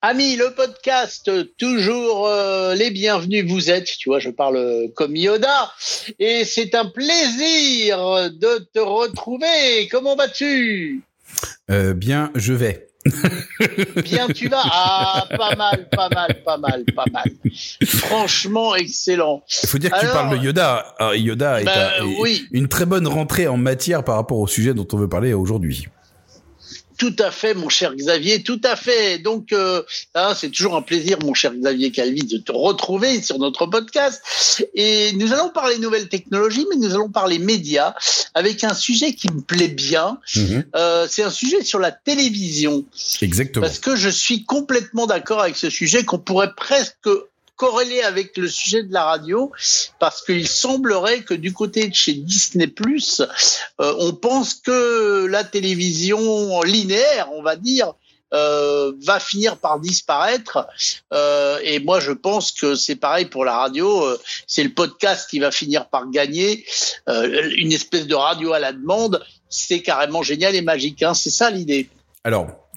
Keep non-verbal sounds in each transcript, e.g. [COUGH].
Amis, le podcast, toujours euh, les bienvenus vous êtes. Tu vois, je parle comme Yoda. Et c'est un plaisir de te retrouver. Comment vas-tu? Euh, Bien, je vais. [LAUGHS] Bien, tu vas? Ah, pas mal, pas mal, pas mal, pas mal. Franchement, excellent. Il faut dire que tu parles de Yoda. Yoda est, Ben, oui. une très bonne rentrée en matière par rapport au sujet dont on veut parler aujourd'hui. Tout à fait, mon cher Xavier, tout à fait. Donc, euh, hein, c'est toujours un plaisir, mon cher Xavier Calvi, de te retrouver sur notre podcast. Et nous allons parler nouvelles technologies, mais nous allons parler médias avec un sujet qui me plaît bien. Mhm. Euh, c'est un sujet sur la télévision. Exactement. Parce que je suis complètement d'accord avec ce sujet qu'on pourrait presque corréler avec le sujet de la radio, parce qu'il semblerait que du côté de chez Disney+, euh, on pense que la télévision linéaire, on va dire, euh, va finir par disparaître. Euh, et moi, je pense que c'est pareil pour la radio. C'est le podcast qui va finir par gagner une espèce de radio à la demande. C'est carrément génial et magique. Hein. C'est ça l'idée. Alors,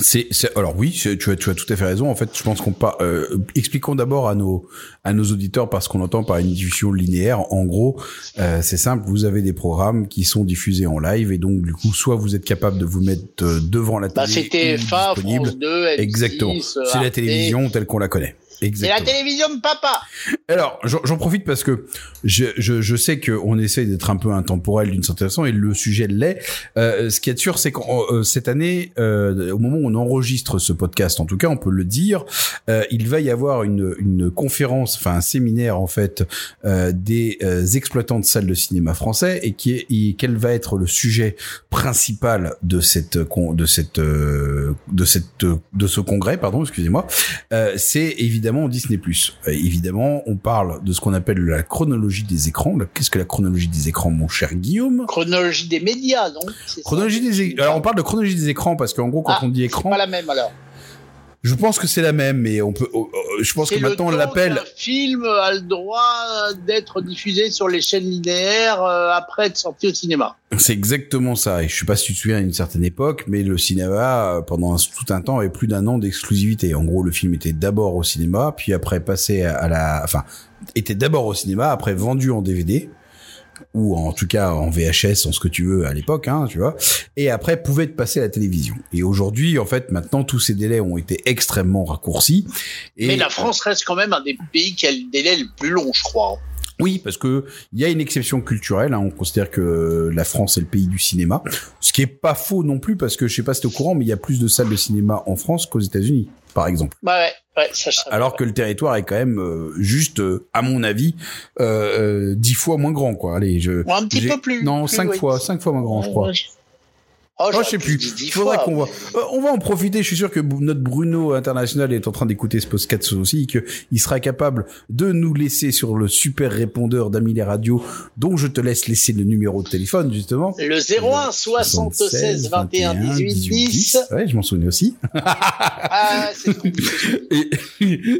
c'est, c'est- alors oui, tu as, tu as tout à fait raison. En fait, je pense qu'on pas. Euh, expliquons d'abord à nos à nos auditeurs parce qu'on entend par une diffusion linéaire. En gros, euh, c'est simple. Vous avez des programmes qui sont diffusés en live et donc du coup, soit vous êtes capable de vous mettre euh, devant la Bah, télé c'est ou TF1, disponible. France 2, M6, Exactement. C'est la télévision telle qu'on la connaît. C'est la télévision de papa. Alors, j'en profite parce que je, je, je sais qu'on essaye d'être un peu intemporel d'une certaine façon et le sujet l'est. Euh, ce qui est sûr, c'est que cette année, euh, au moment où on enregistre ce podcast, en tout cas, on peut le dire, euh, il va y avoir une, une conférence, enfin un séminaire en fait, euh, des euh, exploitants de salles de cinéma français et qui est, et quel va être le sujet principal de cette de cette euh, de cette de ce congrès, pardon, excusez-moi. Euh, c'est évidemment Disney+. Euh, évidemment, on parle de ce qu'on appelle la chronologie des écrans. Qu'est-ce que la chronologie des écrans, mon cher Guillaume? Chronologie des médias, non? Chronologie des alors on parle de chronologie des écrans parce qu'en gros quand Ah, on dit écran, pas la même alors. Je pense que c'est la même mais on peut oh, oh, je pense que maintenant on l'appelle qu'un film a le droit d'être diffusé sur les chaînes linéaires euh, après être sorti au cinéma. c'est exactement ça et je sais pas si tu te souviens à une certaine époque mais le cinéma euh, pendant un- tout un temps avait plus d'un an d'exclusivité. En gros, le film était d'abord au cinéma puis après passé à la enfin était d'abord au cinéma après vendu en DVD ou en tout cas en VHS, en ce que tu veux à l'époque, hein, tu vois, et après pouvait être passé à la télévision. Et aujourd'hui, en fait, maintenant tous ces délais ont été extrêmement raccourcis. Et Mais la France reste quand même un des pays qui a le délai le plus long, je crois. oui, parce que il y a une exception culturelle. Hein, on considère que la France est le pays du cinéma, ce qui est pas faux non plus, parce que je sais pas si t'es au courant, mais il y a plus de salles de cinéma en France qu'aux États-Unis, par exemple. Bah ouais, ouais, ça, je Alors que le territoire est quand même euh, juste, euh, à mon avis, euh, euh, dix fois moins grand, quoi. Allez, je Ou un petit peu plus. non, plus, cinq oui. fois, cinq fois moins grand, je crois. Oh, Oh, je sais plus. Il faudrait qu'on voit. Euh, on va en profiter. Je suis sûr que notre Bruno international est en train d'écouter ce podcast aussi, et qu'il sera capable de nous laisser sur le super répondeur d'Amilie Radio, dont je te laisse laisser le numéro de téléphone justement. Le 01 76 21 18 10. Ouais, je m'en souviens aussi. Ah, c'est et,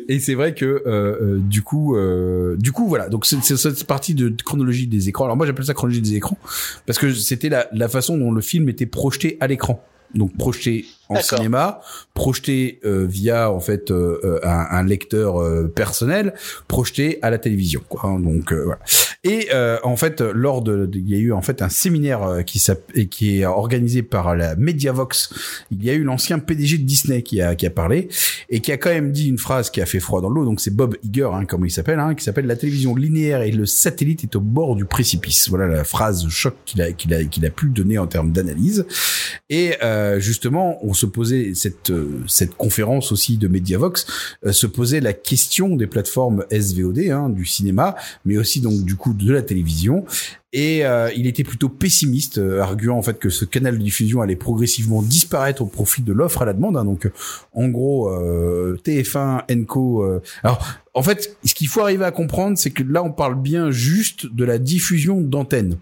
et c'est vrai que euh, euh, du coup, euh, du coup, voilà. Donc c'est c'est cette partie de chronologie des écrans. Alors moi j'appelle ça chronologie des écrans parce que c'était la, la façon dont le film était projeté à l'écran. Donc projeté en cinéma, projeté euh, via en fait euh, euh, un, un lecteur euh, personnel, projeté à la télévision. Quoi. hein. donc euh, voilà. Et euh, en fait, lors de, il y a eu en fait un séminaire qui qui est organisé par la Mediavox. Il y a eu l'ancien PDG de Disney qui a qui a parlé et qui a quand même dit une phrase qui a fait froid dans l'eau. Donc c'est Bob Iger, hein, comme il s'appelle, hein, qui s'appelle la télévision linéaire et le satellite est au bord du précipice. Voilà la phrase choc qu'il a qu'il a qu'il a pu donner en termes d'analyse. Et euh, justement, on se posait cette euh, cette conférence aussi de Mediavox euh, se posait la question des plateformes SVOD hein, du cinéma, mais aussi donc du coup de la télévision. Et euh, il était plutôt pessimiste, euh, arguant en fait que ce canal de diffusion allait progressivement disparaître au profit de l'offre à la demande. hein. donc, en gros, euh, TF1, Enco. euh, alors, en fait, ce qu'il faut arriver à comprendre, c'est que là, on parle bien juste de la diffusion d'antennes,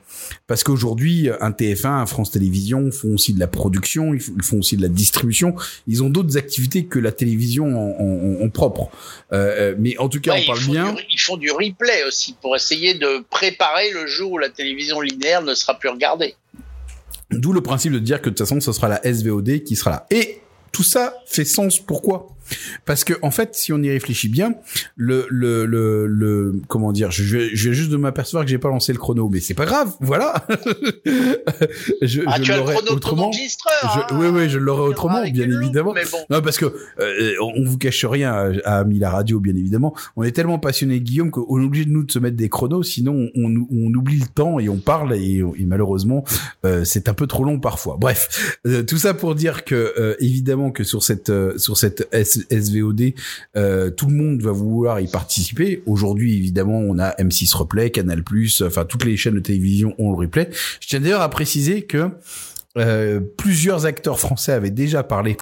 parce qu'aujourd'hui, un TF1, un France Télévisions font aussi de la production, ils font- aussi de la distribution. Ils ont d'autres activités que la télévision en, en- en propre. Euh, euh, mais en tout cas, Ouais, on parle ils, font bien. du, ils font du replay aussi pour essayer de préparer le jour où la télévision linéaire ne sera plus regardée. D'où le principe de dire que de toute façon, ce sera la SVOD qui sera là. Et tout ça fait sens. Pourquoi? Parce que en fait, si on y réfléchit bien, le le le, le comment dire, je, je viens juste de m'apercevoir que j'ai pas lancé le chrono, mais c'est pas grave, voilà. [LAUGHS] je, ah, je l'aurais autrement. Hein, oui, oui, je l'aurais autrement, bien évidemment. Non, parce que euh, on vous cache rien à, à la radio, bien évidemment. On est tellement passionné, Guillaume, qu'on est obligé de nous de se mettre des chronos, sinon on, on, oublie le temps et on parle et, malheureusement euh, c'est un peu trop long parfois. Bref, euh, tout ça pour dire que évidemment que sur cette sur cette SVOD, tout le monde va vouloir y participer. Aujourd'hui, évidemment, on a M6 Replay, Canal+, enfin toutes les chaînes de télévision ont le replay. Je tiens d'ailleurs à préciser que euh, plusieurs acteurs français avaient déjà parlé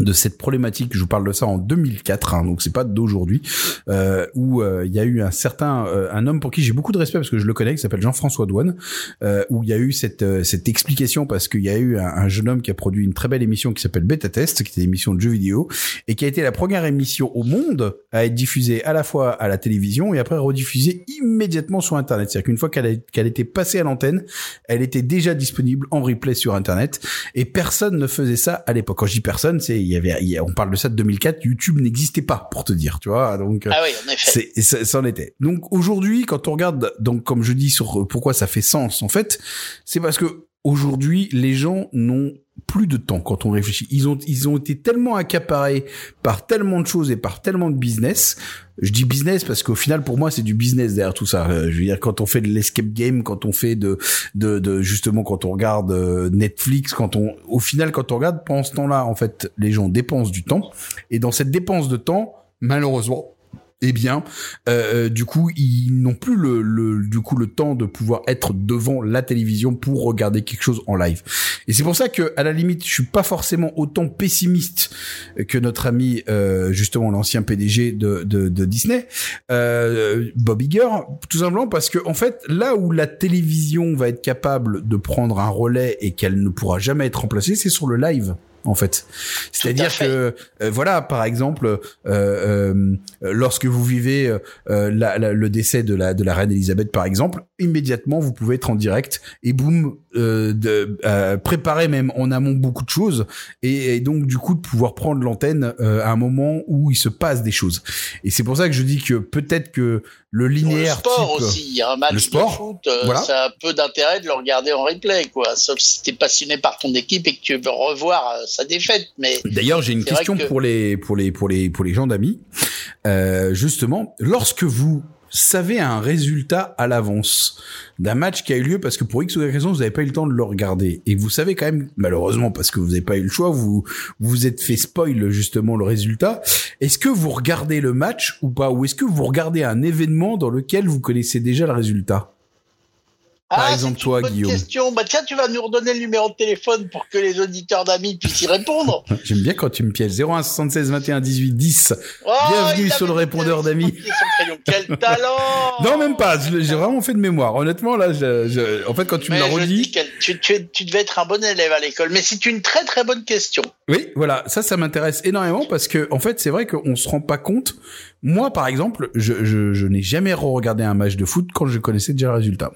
de cette problématique, je vous parle de ça en 2004, hein, donc c'est pas d'aujourd'hui, euh, où euh, il y a eu un certain, euh, un homme pour qui j'ai beaucoup de respect parce que je le connais, qui s'appelle Jean-François Douane, euh, où il y a eu cette cette explication parce qu'il y a eu un, jeune homme qui a produit une très belle émission qui s'appelle Beta Test, qui était une émission de jeux vidéo et qui a été la première émission au monde à être diffusée à la fois à la télévision et après rediffusée immédiatement sur Internet. C'est-à-dire qu'une fois qu'elle qu'elle était passée à l'antenne, elle était déjà disponible en replay sur Internet et personne ne faisait ça à l'époque. Quand je dis personne, c'est il y avait, on parle de ça de 2004, YouTube n'existait pas, pour te dire, tu vois. Donc, ah oui, en effet. C'est, ça, en était. Donc aujourd'hui, quand on regarde, donc comme je dis sur pourquoi ça fait sens, en fait, c'est parce que aujourd'hui, les gens n'ont plus de temps quand on réfléchit. Ils ont, ils ont été tellement accaparés par tellement de choses et par tellement de business. Je dis business parce qu'au final, pour moi, c'est du business derrière tout ça. Euh, je veux dire, quand on fait de l'escape game, quand on fait de, de, de, justement, quand on regarde euh, Netflix, quand on, au final, quand on regarde, pendant ce temps-là, en fait, les gens dépensent du temps. Et dans cette dépense de temps, malheureusement, eh bien, euh, euh, du coup, ils n'ont plus le, le, du coup le temps de pouvoir être devant la télévision pour regarder quelque chose en live. Et c'est pour ça que, à la limite, je suis pas forcément autant pessimiste que notre ami, euh, justement, l'ancien PDG de, de, de Disney, euh, Bob Iger, tout simplement parce que, en fait, là où la télévision va être capable de prendre un relais et qu'elle ne pourra jamais être remplacée, c'est sur le live en fait. C'est-à-dire que euh, voilà, par exemple, euh, euh, lorsque vous vivez le décès de la de la reine Elisabeth, par exemple, immédiatement vous pouvez être en direct et boum, de préparer même en amont beaucoup de choses et, donc du coup de pouvoir prendre l'antenne à un moment où il se passe des choses. Et c'est pour ça que je dis que peut-être que le linéaire. le sport aussi, un match de foot, ça a peu d'intérêt de le regarder en replay, quoi. Sauf si t'es passionné par ton équipe et que tu veux revoir sa défaite. Mais d'ailleurs, j'ai une question pour les pour les pour les pour les gens d'amis. Euh, justement, lorsque vous savez un résultat à l'avance d'un match qui a eu lieu parce que pour X ou Y raison vous n'avez pas eu le temps de le regarder et vous savez quand même malheureusement parce que vous n'avez pas eu le choix vous vous êtes fait spoil justement le résultat est-ce que vous regardez le match ou pas? Ou est-ce que vous regardez un événement dans lequel vous connaissez déjà le résultat? Par ah, exemple, toi, Guillaume. Question. Bah, tiens, tu vas nous redonner le numéro de téléphone pour que les auditeurs d'amis puissent y répondre. [LAUGHS] J'aime bien quand tu me pièges. 01 76 21 18 10. Bienvenue sur le répondeur d'amis. Quel [LAUGHS] talent! non, même pas. J'ai vraiment fait de mémoire. Honnêtement, là, je, en fait, quand tu me l'as redit. Tu, tu, tu, devais être un bon élève à l'école. Mais c'est une très très bonne question. Oui, voilà. Ça, ça m'intéresse énormément parce que, en fait, c'est vrai qu'on se rend pas compte. Moi, par exemple, je, je, je n'ai jamais re-regardé un match de foot quand je connaissais déjà le résultat.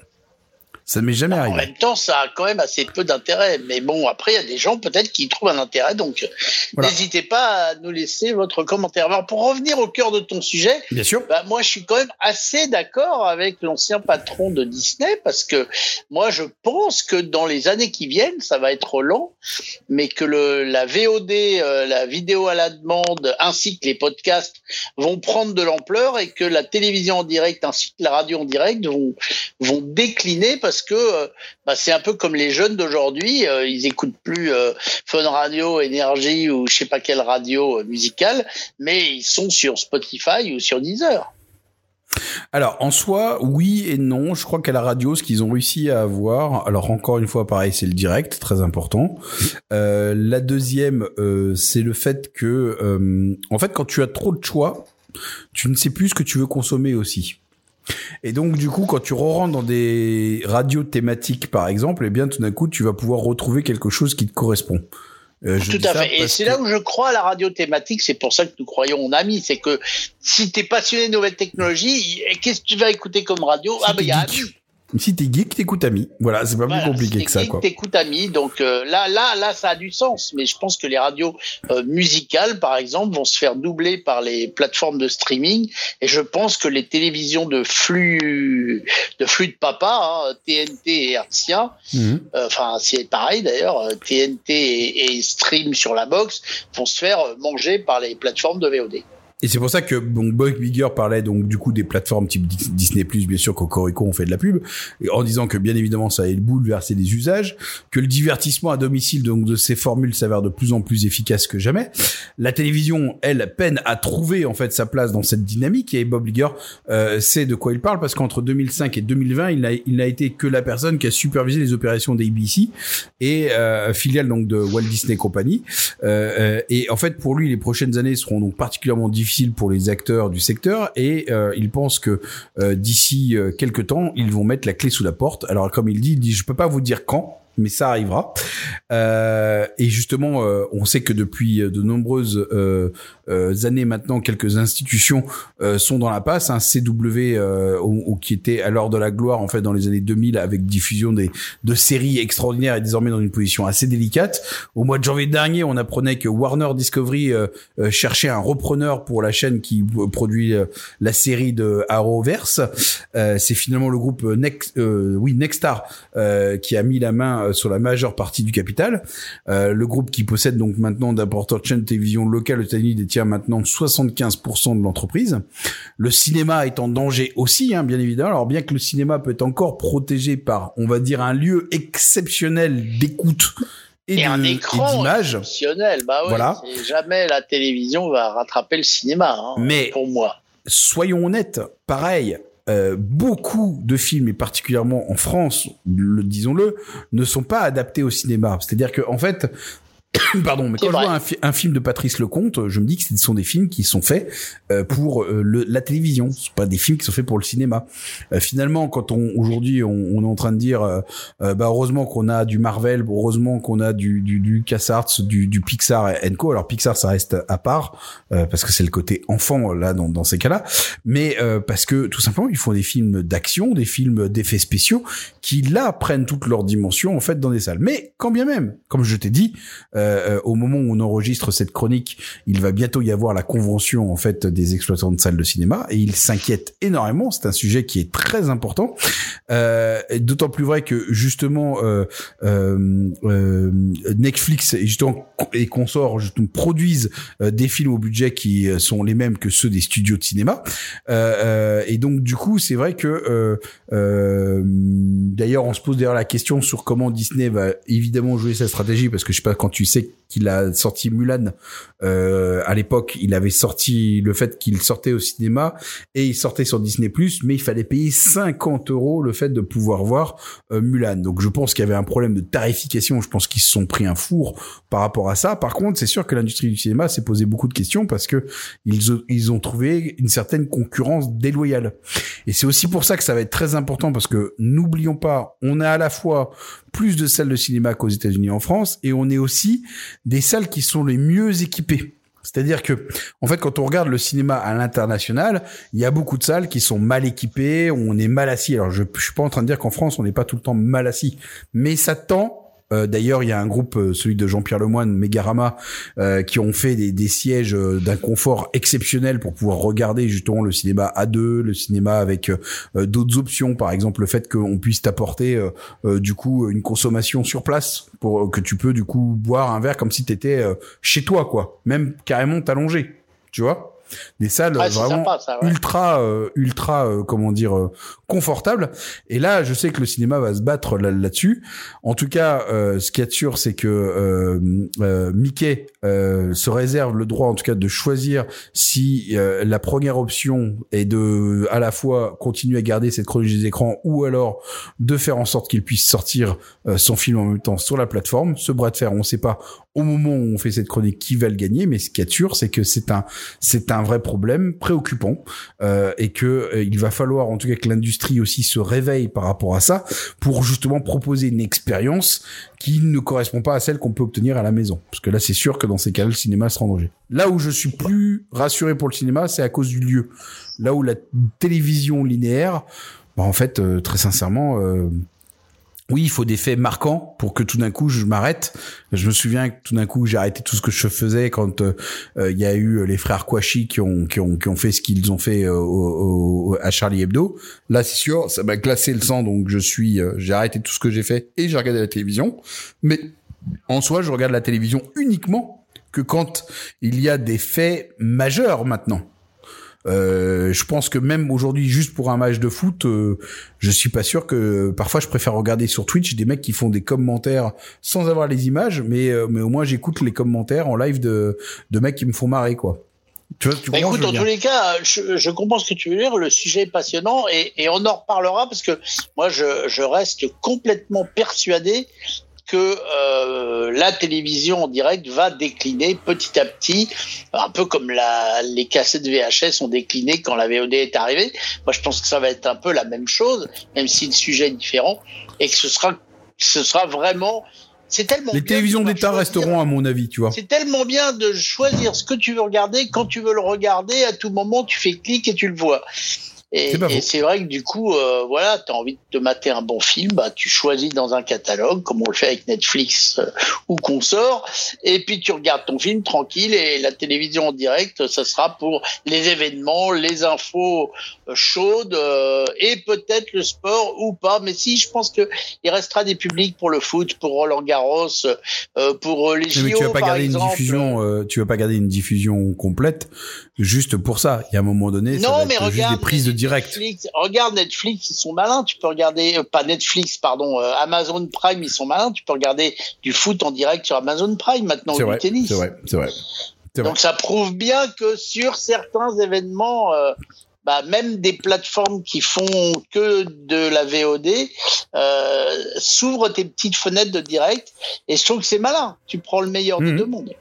Ça m'est jamais arrivé. En même temps, ça a quand même assez peu d'intérêt. Mais bon, après, il y a des gens peut-être qui trouvent un intérêt. Donc, n'hésitez pas à nous laisser votre commentaire. Alors, pour revenir au cœur de ton sujet, bien sûr. Bah, moi, je suis quand même assez d'accord avec l'ancien patron de Disney parce que moi, je pense que dans les années qui viennent, ça va être lent, mais que le, la VOD, euh, la vidéo à la demande, ainsi que les podcasts vont prendre de l'ampleur et que la télévision en direct ainsi que la radio en direct vont, vont décliner parce parce que euh, bah, c'est un peu comme les jeunes d'aujourd'hui, euh, ils écoutent plus euh, Fun Radio, Énergie ou je sais pas quelle radio musicale, mais ils sont sur Spotify ou sur Deezer. Alors en soi, oui et non. Je crois qu'à la radio, ce qu'ils ont réussi à avoir, alors encore une fois, pareil, c'est le direct, très important. la deuxième, c'est le fait que, en fait, quand tu as trop de choix, tu ne sais plus ce que tu veux consommer aussi. Et donc, du coup, quand tu rentres dans des radios thématiques, par exemple, eh bien, tout d'un coup, tu vas pouvoir retrouver quelque chose qui te correspond. Euh, tout à fait. Et c'est là où je crois à la radio thématique. C'est pour ça que nous croyons en ami. C'est que si tu es passionné de nouvelles technologies, qu'est-ce que tu vas écouter comme radio? Ah ben il y a ami. Si t'es geek, t'écoutes Ami. Voilà, c'est pas plus compliqué que ça, quoi. T'écoutes Ami, donc euh, là, là, là, ça a du sens. Mais je pense que les radios euh, musicales, par exemple, vont se faire doubler par les plateformes de streaming. Et je pense que les télévisions de flux, de flux de papa, TNT hein, et Hertzia, mhm. euh, enfin c'est pareil d'ailleurs, TNT et, et stream sur la box vont se faire manger par les plateformes de VOD. Et c'est pour ça que bon, Boy Bigger parlait donc du coup des plateformes type Disney bien sûr qu'Ocorico on fait de la pub, en disant que bien évidemment ça allait bouleverser les usages, que le divertissement à domicile donc de ces formules s'avère de plus en plus efficace que jamais. La télévision, elle, peine à trouver en fait sa place dans cette dynamique et Bob Iger euh, sait de quoi il parle parce qu'entre 2005 et 2020, il n'a il n'a été que la personne qui a supervisé les opérations d'ABC et euh, filiale donc de Walt Disney Company. Euh, euh, et en fait pour lui, les prochaines années seront donc particulièrement difficiles difficile pour les acteurs du secteur et euh, il pense que euh, d'ici euh, quelques temps, ils vont mettre la clé sous la porte. Alors comme il dit, il dit je peux pas vous dire quand, mais ça arrivera. Euh, et justement, euh, on sait que depuis euh, de nombreuses euh, années maintenant, quelques institutions sont dans la passe. Hein, CW ou, qui était l'heure de la gloire en fait dans les années 2000 avec diffusion des de séries extraordinaires et désormais dans une position assez délicate. Au mois de janvier dernier, on apprenait que Warner Discovery cherchait un repreneur pour la chaîne qui produit la série de Arrowverse. C'est finalement le groupe Next, oui Nexstar qui a mis la main sur la majeure partie du capital. Euh, le groupe qui possède donc maintenant d'importantes chaînes de télévision locales aux États-Unis détient maintenant 75% de l'entreprise. Le cinéma est en danger aussi, hein, bien évidemment. Alors bien que le cinéma peut être encore protégé par, on va dire, un lieu exceptionnel d'écoute et, un écran exceptionnel. Bah ouais, voilà. Jamais la télévision va rattraper le cinéma. Hein, Mais pour moi. Soyons honnêtes, pareil, euh, beaucoup de films, et particulièrement en France, le, disons-le, ne sont pas adaptés au cinéma. C'est-à-dire que en fait, [COUGHS] Pardon, mais quand je vois un, film de Patrice Lecomte, je me dis que ce sont des films qui sont faits euh, pour euh, le, la télévision, ce sont pas des films qui sont faits pour le cinéma. Euh, finalement, quand on aujourd'hui on, on, est en train de dire, bah heureusement qu'on a du Marvel, heureusement qu'on a du du, du LucasArts, du, du Pixar et Co. Alors Pixar, ça reste à part parce que c'est le côté enfant là dans, dans ces cas-là, mais parce que tout simplement il faut des films d'action, des films d'effets spéciaux qui là prennent toute leur dimension en fait dans des salles. Mais quand bien même, comme je t'ai dit. Euh, euh, au moment où on enregistre cette chronique, il va bientôt y avoir la convention en fait des exploitants de salles de cinéma et il s'inquiète énormément. C'est un sujet qui est très important, euh, d'autant plus vrai que justement euh, euh, Netflix et justement et consorts justement produisent des films au budget qui sont les mêmes que ceux des studios de cinéma. et donc du coup, c'est vrai que d'ailleurs on se pose d'ailleurs la question sur comment Disney va évidemment jouer sa stratégie parce que je sais pas quand tu sais qu'il a sorti Mulan. Euh, à l'époque il avait sorti le fait qu'il sortait au cinéma et il sortait sur Disney mais il fallait payer 50 euros le fait de pouvoir voir euh, Mulan. Donc je pense qu'il y avait un problème de tarification. Je pense qu'ils se sont pris un four par rapport à ça. Par contre c'est sûr que l'industrie du cinéma s'est posé beaucoup de questions parce que ils, ils ont trouvé une certaine concurrence déloyale. Et c'est aussi pour ça que ça va être très important parce que n'oublions pas on a à la fois plus de salles de cinéma qu'aux États-Unis en France et on est aussi des salles qui sont les mieux équipées. C'est-à-dire que, en fait, quand on regarde le cinéma à l'international, il y a beaucoup de salles qui sont mal équipées, on est mal assis. Alors, je, je suis pas en train de dire qu'en France, on n'est pas tout le temps mal assis, mais ça tend euh, d'ailleurs, il y a un groupe, euh, celui de Jean-Pierre Lemoine, Megarama, euh, qui ont fait des, sièges d'un confort exceptionnel pour pouvoir regarder justement le cinéma à deux, le cinéma avec d'autres options, par exemple le fait qu'on puisse t'apporter du coup une consommation sur place pour que tu peux du coup boire un verre comme si t'étais chez toi, quoi, même carrément t'allonger, tu vois? Des salles vraiment ultra euh, ultra euh, comment dire euh, confortables et là je sais que le cinéma va se battre là-dessus. En tout cas ce qui est sûr c'est que Mickey se réserve le droit en tout cas de choisir si la première option est de à la fois continuer à garder cette chronologie des écrans ou alors de faire en sorte qu'il puisse sortir son film en même temps sur la plateforme. Ce bras de fer on sait pas au moment où on fait cette chronique qui va le gagner mais ce qui est sûr c'est que c'est un c'est un vrai problème préoccupant euh, et que euh, il va falloir en tout cas que l'industrie aussi se réveille par rapport à ça pour justement proposer une expérience qui ne correspond pas à celle qu'on peut obtenir à la maison. Parce que là, c'est sûr que dans ces cas-là, le cinéma sera en danger. Là où je suis plus rassuré pour le cinéma, c'est à cause du lieu. Là où la télévision linéaire, bah, en fait, très sincèrement, oui, il faut des faits marquants pour que tout d'un coup je m'arrête. Je me souviens que tout d'un coup j'ai arrêté tout ce que je faisais quand euh, euh, il y a eu les frères Kouachi qui ont qui ont qui ont fait ce qu'ils ont fait euh, au, à Charlie Hebdo. Là, c'est sûr, ça m'a glacé le sang, donc je suis j'ai arrêté tout ce que j'ai fait et j'ai regardé la télévision. Mais en soi, je regarde la télévision uniquement que quand il y a des faits majeurs maintenant. Euh, je pense que même aujourd'hui, juste pour un match de foot, euh, je suis pas sûr que parfois je préfère regarder sur Twitch des mecs qui font des commentaires sans avoir les images, mais euh, mais au moins j'écoute les commentaires en live de de mecs qui me font marrer quoi. Tu vois, tu bah écoute, dans tous les cas, je, je, comprends ce que tu veux dire. Le sujet est passionnant et, et on en reparlera parce que moi, je, je reste complètement persuadé que euh, la télévision en direct va décliner petit à petit, un peu comme la, les cassettes VHS ont décliné quand la VOD est arrivée. Moi, je pense que ça va être un peu la même chose, même si le sujet est différent, et que ce sera, ce sera vraiment c'est tellement les télévisions d'État resteront à mon avis, tu vois. C'est tellement bien de choisir ce que tu veux regarder quand tu veux le regarder. À tout moment, tu fais clic et tu le vois. Et, c'est vrai que du coup, euh, voilà, tu as envie de te mater un bon film, bah, tu choisis dans un catalogue, comme on le fait avec Netflix euh, ou qu'on sort, et puis tu regardes ton film tranquille, et la télévision en direct, ça sera pour les événements, les infos euh, chaudes, euh, et peut-être le sport ou pas. Mais si, je pense que il restera des publics pour le foot, pour Roland Garros, pour les JO, mais tu vas pas garder une diffusion, tu vas pas garder une diffusion complète juste pour ça. Il y a un moment donné, non, mais regarde, juste des prises de direct. Netflix, regarde Netflix, ils sont malins. Tu peux regarder, euh, pas Netflix, pardon, euh, Amazon Prime, ils sont malins. Tu peux regarder du foot en direct sur Amazon Prime maintenant ou du tennis. C'est vrai, c'est vrai. Donc ça prouve bien que sur certains événements, euh, bah, même des plateformes qui font que de la VOD euh, s'ouvrent tes petites fenêtres de direct. Et je trouve que c'est malin. Tu prends le meilleur des mhm. deux mondes.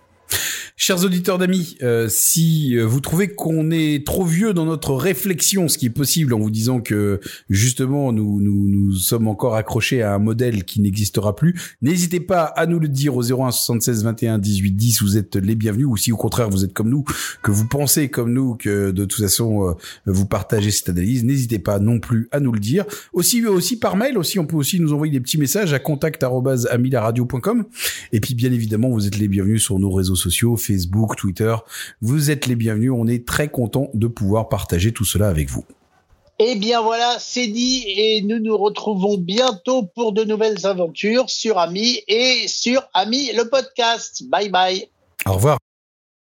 Chers auditeurs d'amis, euh, si euh, vous trouvez qu'on est trop vieux dans notre réflexion, ce qui est possible en vous disant que justement nous nous, nous sommes encore accrochés à un modèle qui n'existera plus, n'hésitez pas à nous le dire au 01 76 21 18 10. Vous êtes les bienvenus. Ou si au contraire vous êtes comme nous, que vous pensez comme nous que de toute façon euh, vous partagez cette analyse, n'hésitez pas non plus à nous le dire. Aussi aussi par mail. Aussi on peut aussi nous envoyer des petits messages à contact@amilaradio.com. Et puis bien évidemment vous êtes les bienvenus sur nos réseaux sociaux Facebook, Twitter. Vous êtes les bienvenus. On est très content de pouvoir partager tout cela avec vous. Eh bien voilà, c'est dit et nous nous retrouvons bientôt pour de nouvelles aventures sur Ami et sur Ami le podcast. Bye bye. Au revoir.